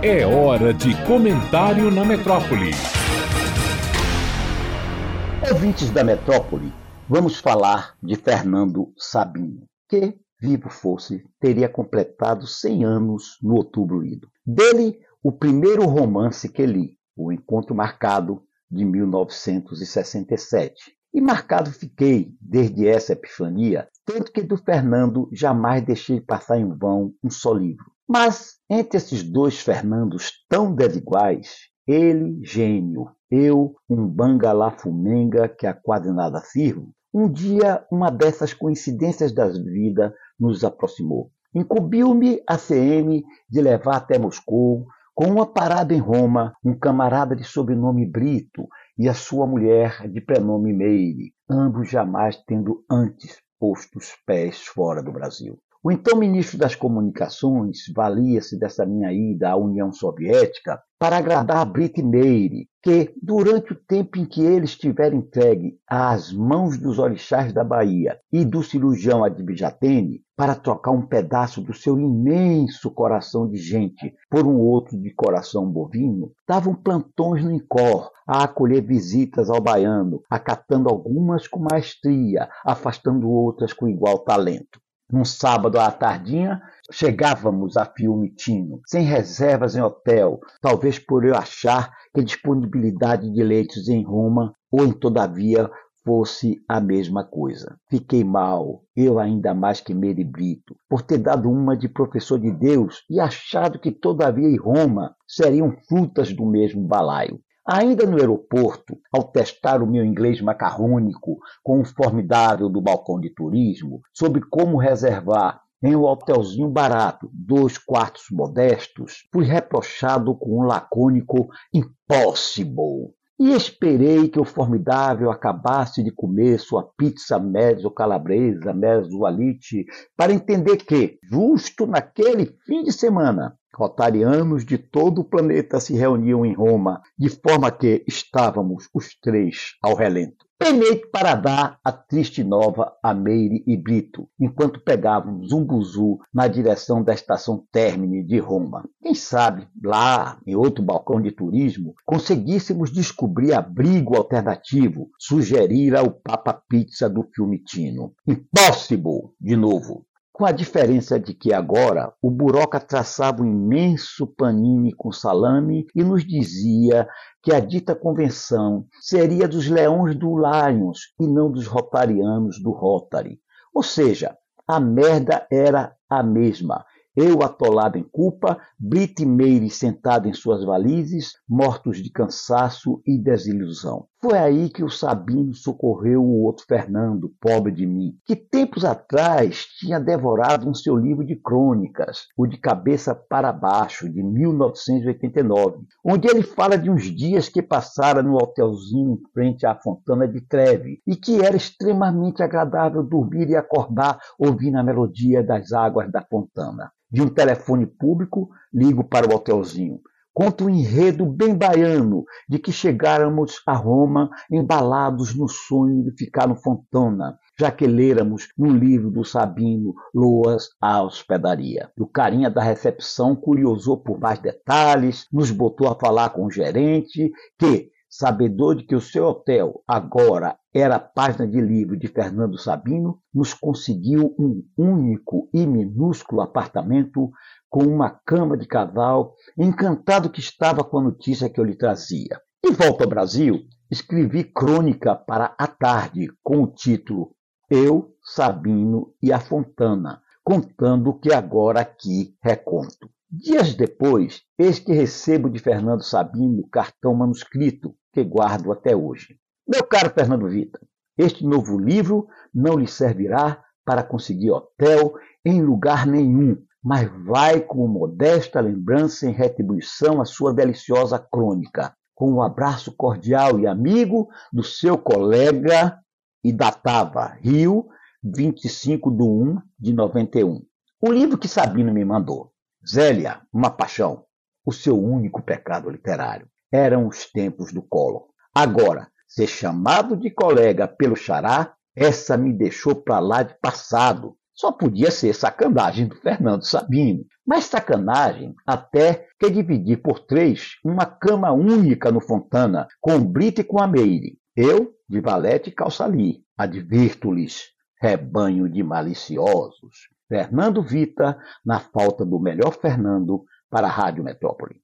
É hora de comentário na metrópole. Ouvintes da metrópole, vamos falar de Fernando Sabino, que, vivo fosse, teria completado 100 anos no outubro ido. Dele, o primeiro romance que li, O Encontro Marcado, de 1967. E marcado fiquei desde essa epifania, tanto que do Fernando jamais deixei passar em vão um só livro. Mas entre esses dois Fernandos tão desiguais, ele, gênio, eu, um bangalafumenga que a quase nada sirvo, um dia uma dessas coincidências da vida nos aproximou. Incumbiu-me a CM de levar até Moscou, com uma parada em Roma, um camarada de sobrenome Brito e a sua mulher de prenome Meire, ambos jamais tendo antes posto os pés fora do Brasil. O então ministro das Comunicações valia-se dessa minha ida à União Soviética para agradar a Brit Meire, que, durante o tempo em que ele estiver entregue às mãos dos orixás da Bahia e do cirurgião Adibjatene, para trocar um pedaço do seu imenso coração de gente por um outro de coração bovino, davam plantões no Incor a acolher visitas ao baiano, acatando algumas com maestria, afastando outras com igual talento. Num sábado à tardinha, chegávamos a Fiumitino, sem reservas em hotel, talvez por eu achar que a disponibilidade de leitos em Roma ou em Todavia fosse a mesma coisa. Fiquei mal, eu ainda mais que Meri Brito, por ter dado uma de professor de Deus e achado que Todavia e Roma seriam frutas do mesmo balaio. Ainda no aeroporto, ao testar o meu inglês macarrônico com o formidável do balcão de turismo, sobre como reservar em um hotelzinho barato, dois quartos modestos, fui reprochado com um lacônico impossible. E esperei que o formidável acabasse de comer sua pizza mezzo calabresa, mezzo alite, para entender que, justo naquele fim de semana, Rotarianos de todo o planeta se reuniam em Roma, de forma que estávamos os três ao relento. Penei para dar a triste nova a Meire e Brito, enquanto pegávamos um buzu na direção da estação términe de Roma. Quem sabe, lá, em outro balcão de turismo, conseguíssemos descobrir abrigo alternativo, sugerir ao Papa Pizza do filme Tino. Impossible, de novo com a diferença de que agora o Buroca traçava um imenso panini com salame e nos dizia que a dita convenção seria dos leões do Lions e não dos rotarianos do Rotary. Ou seja, a merda era a mesma eu atolado em culpa, Brit Meire sentado em suas valizes, mortos de cansaço e desilusão. Foi aí que o Sabino socorreu o outro Fernando, pobre de mim, que tempos atrás tinha devorado um seu livro de crônicas, o de Cabeça para Baixo, de 1989, onde ele fala de uns dias que passara no hotelzinho em frente à Fontana de Treve e que era extremamente agradável dormir e acordar ouvindo a melodia das águas da fontana de um telefone público, ligo para o hotelzinho. Conta um enredo bem baiano de que chegáramos a Roma embalados no sonho de ficar no Fontana, já que lêramos no livro do Sabino Loas à Hospedaria. O carinha da recepção curiosou por mais detalhes, nos botou a falar com o gerente, que, sabedor de que o seu hotel agora era página de livro de Fernando Sabino, nos conseguiu um único e minúsculo apartamento com uma cama de casal, encantado que estava com a notícia que eu lhe trazia. De volta ao Brasil, escrevi crônica para a tarde com o título Eu, Sabino e a Fontana, contando o que agora aqui reconto. Dias depois, eis que recebo de Fernando Sabino o cartão manuscrito que guardo até hoje. Meu caro Fernando Vita, este novo livro não lhe servirá para conseguir hotel em lugar nenhum, mas vai como modesta lembrança em retribuição à sua deliciosa crônica, com um abraço cordial e amigo do seu colega e datava Rio, 25 de 1 de 91. O livro que Sabino me mandou. Zélia, uma paixão. O seu único pecado literário. Eram os tempos do colo. Agora, ser chamado de colega pelo xará, essa me deixou para lá de passado. Só podia ser sacanagem do Fernando Sabino. Mas sacanagem até que dividir por três uma cama única no Fontana, com o Brito e com a Meire. Eu, de valete e calçali. Advirto-lhes, rebanho de maliciosos. Fernando Vita, na falta do melhor Fernando, para a Rádio Metrópole.